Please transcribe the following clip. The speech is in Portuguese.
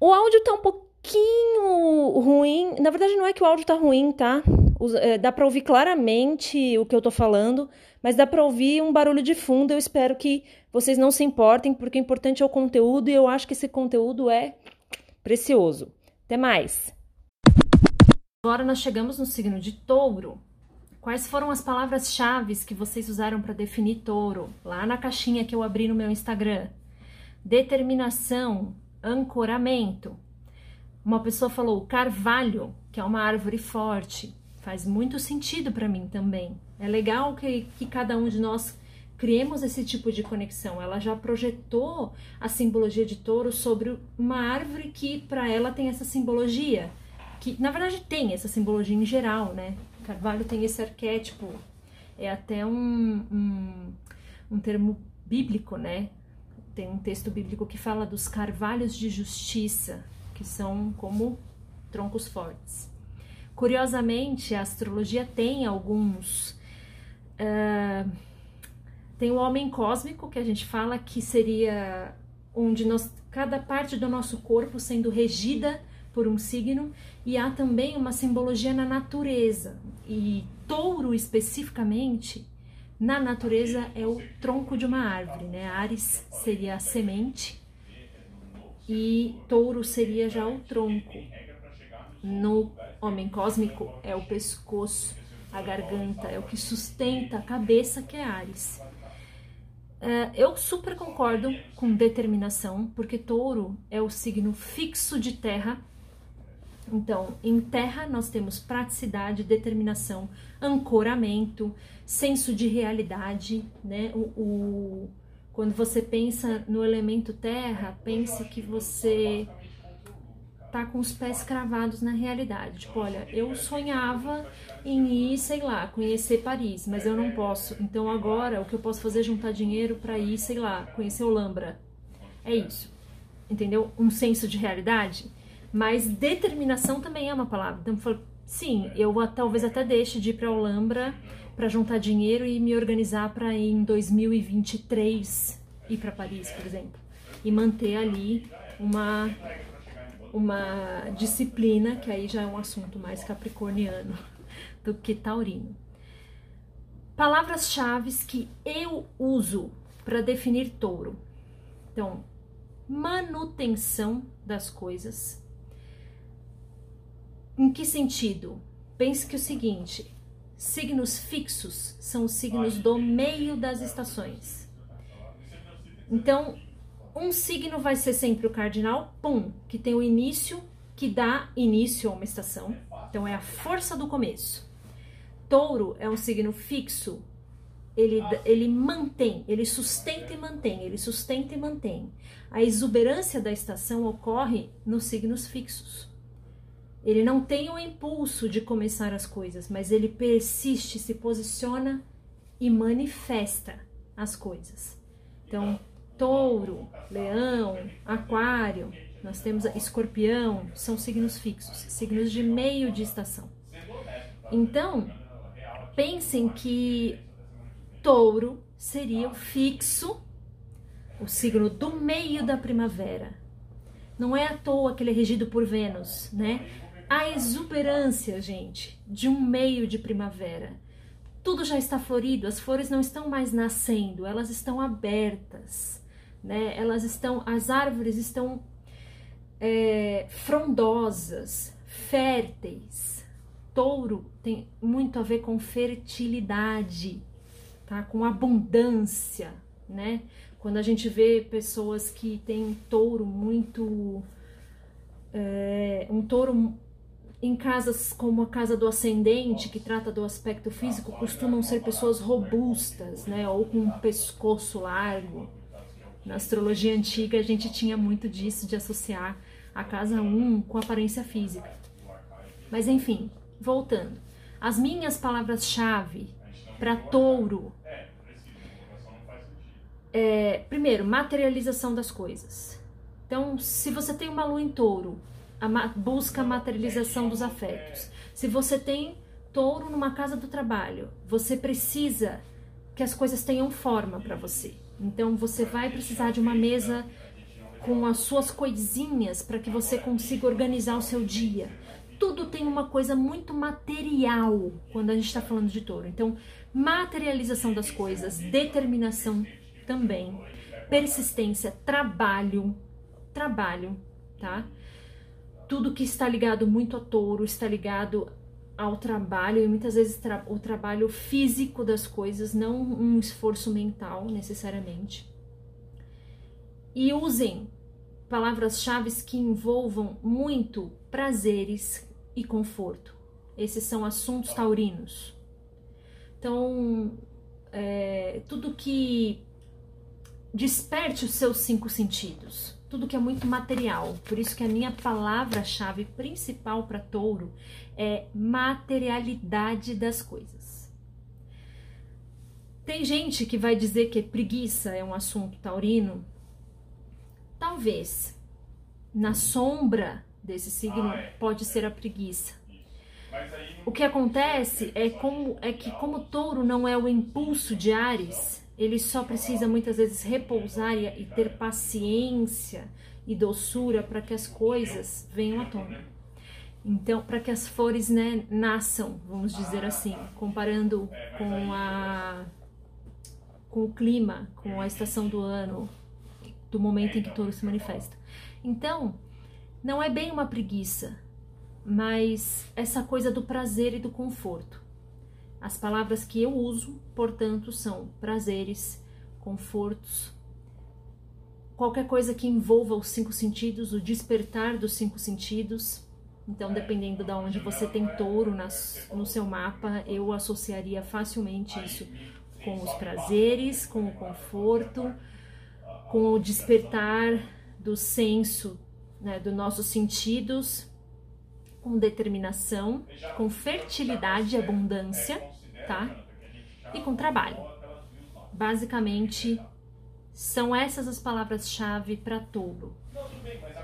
O áudio tá um pouquinho ruim. Na verdade, não é que o áudio tá ruim, tá? É, dá para ouvir claramente o que eu tô falando, mas dá para ouvir um barulho de fundo. Eu espero que vocês não se importem, porque o importante é o conteúdo e eu acho que esse conteúdo é precioso. Até mais! Agora nós chegamos no signo de touro. Quais foram as palavras-chave que vocês usaram para definir touro? Lá na caixinha que eu abri no meu Instagram. Determinação, ancoramento. Uma pessoa falou carvalho, que é uma árvore forte. Faz muito sentido para mim também. É legal que, que cada um de nós criemos esse tipo de conexão. Ela já projetou a simbologia de touro sobre uma árvore que para ela tem essa simbologia que na verdade tem essa simbologia em geral, né? Carvalho tem esse arquétipo, é até um, um, um termo bíblico, né? Tem um texto bíblico que fala dos carvalhos de justiça, que são como troncos fortes. Curiosamente, a astrologia tem alguns. Uh, tem o homem cósmico, que a gente fala que seria onde nós, cada parte do nosso corpo sendo regida por um signo, e há também uma simbologia na natureza. E touro especificamente, na natureza é o tronco de uma árvore, né? Ares seria a semente e touro seria já o tronco. No homem cósmico é o pescoço, a garganta, é o que sustenta a cabeça, que é Ares. Uh, eu super concordo com determinação, porque touro é o signo fixo de terra então, em terra nós temos praticidade, determinação, ancoramento, senso de realidade, né? O, o, quando você pensa no elemento terra, pense que você tá com os pés cravados na realidade. Tipo, olha, eu sonhava em ir, sei lá, conhecer Paris, mas eu não posso. Então agora o que eu posso fazer é juntar dinheiro para ir, sei lá, conhecer Olambra. É isso. Entendeu? Um senso de realidade. Mas determinação também é uma palavra. Então, sim, eu talvez até deixe de ir para Olambra para juntar dinheiro e me organizar para em 2023 ir para Paris, por exemplo, e manter ali uma uma disciplina que aí já é um assunto mais capricorniano do que taurino. Palavras-chave que eu uso para definir touro. Então, manutenção das coisas, em que sentido? Pense que o seguinte: signos fixos são os signos do meio das estações. Então, um signo vai ser sempre o cardinal, pum, que tem o início, que dá início a uma estação. Então, é a força do começo. Touro é um signo fixo, ele, ele mantém, ele sustenta e mantém, ele sustenta e mantém. A exuberância da estação ocorre nos signos fixos. Ele não tem o impulso de começar as coisas, mas ele persiste, se posiciona e manifesta as coisas. Então, touro, leão, aquário, nós temos escorpião, são signos fixos, signos de meio de estação. Então, pensem que touro seria o fixo, o signo do meio da primavera. Não é à toa que ele é regido por Vênus, né? A exuberância, gente, de um meio de primavera. Tudo já está florido, as flores não estão mais nascendo, elas estão abertas, né? Elas estão, as árvores estão é, frondosas, férteis. Touro tem muito a ver com fertilidade, tá? Com abundância, né? Quando a gente vê pessoas que têm touro muito. É, um touro em casas como a casa do ascendente, que trata do aspecto físico, costumam ser pessoas robustas, né? Ou com um pescoço largo. Na astrologia antiga, a gente tinha muito disso, de associar a casa 1 com aparência física. Mas enfim, voltando. As minhas palavras-chave para touro é, primeiro, materialização das coisas. Então, se você tem uma lua em touro, a ma busca a materialização dos afetos. Se você tem touro numa casa do trabalho, você precisa que as coisas tenham forma para você. Então, você vai precisar de uma mesa com as suas coisinhas para que você consiga organizar o seu dia. Tudo tem uma coisa muito material quando a gente está falando de touro. Então, materialização das coisas, determinação também. Persistência, trabalho, trabalho, tá? Tudo que está ligado muito a touro está ligado ao trabalho e muitas vezes tra o trabalho físico das coisas, não um esforço mental necessariamente. E usem palavras-chave que envolvam muito prazeres e conforto. Esses são assuntos taurinos. Então, é, tudo que desperte os seus cinco sentidos, tudo que é muito material. Por isso que a minha palavra-chave principal para touro é materialidade das coisas. Tem gente que vai dizer que preguiça é um assunto taurino. Talvez. Na sombra desse signo ah, é. pode ser a preguiça. O que acontece é, como, é que como touro não é o impulso de Ares, ele só precisa muitas vezes repousar e, ter paciência e doçura para que as coisas venham à tona. Então, para que as flores né, nasçam, vamos dizer assim, comparando com a com o clima, com a estação do ano, do momento em que touro se manifesta. Então, não é bem uma preguiça, mas essa coisa do prazer e do conforto. As palavras que eu uso, portanto, são prazeres, confortos, qualquer coisa que envolva os cinco sentidos, o despertar dos cinco sentidos. Então, dependendo de onde você tem touro nas, no seu mapa, eu associaria facilmente isso com os prazeres, com o conforto, com o despertar do senso, né, dos nossos sentidos, com determinação, com fertilidade e abundância tá? E com trabalho. Basicamente, são essas as palavras-chave para touro.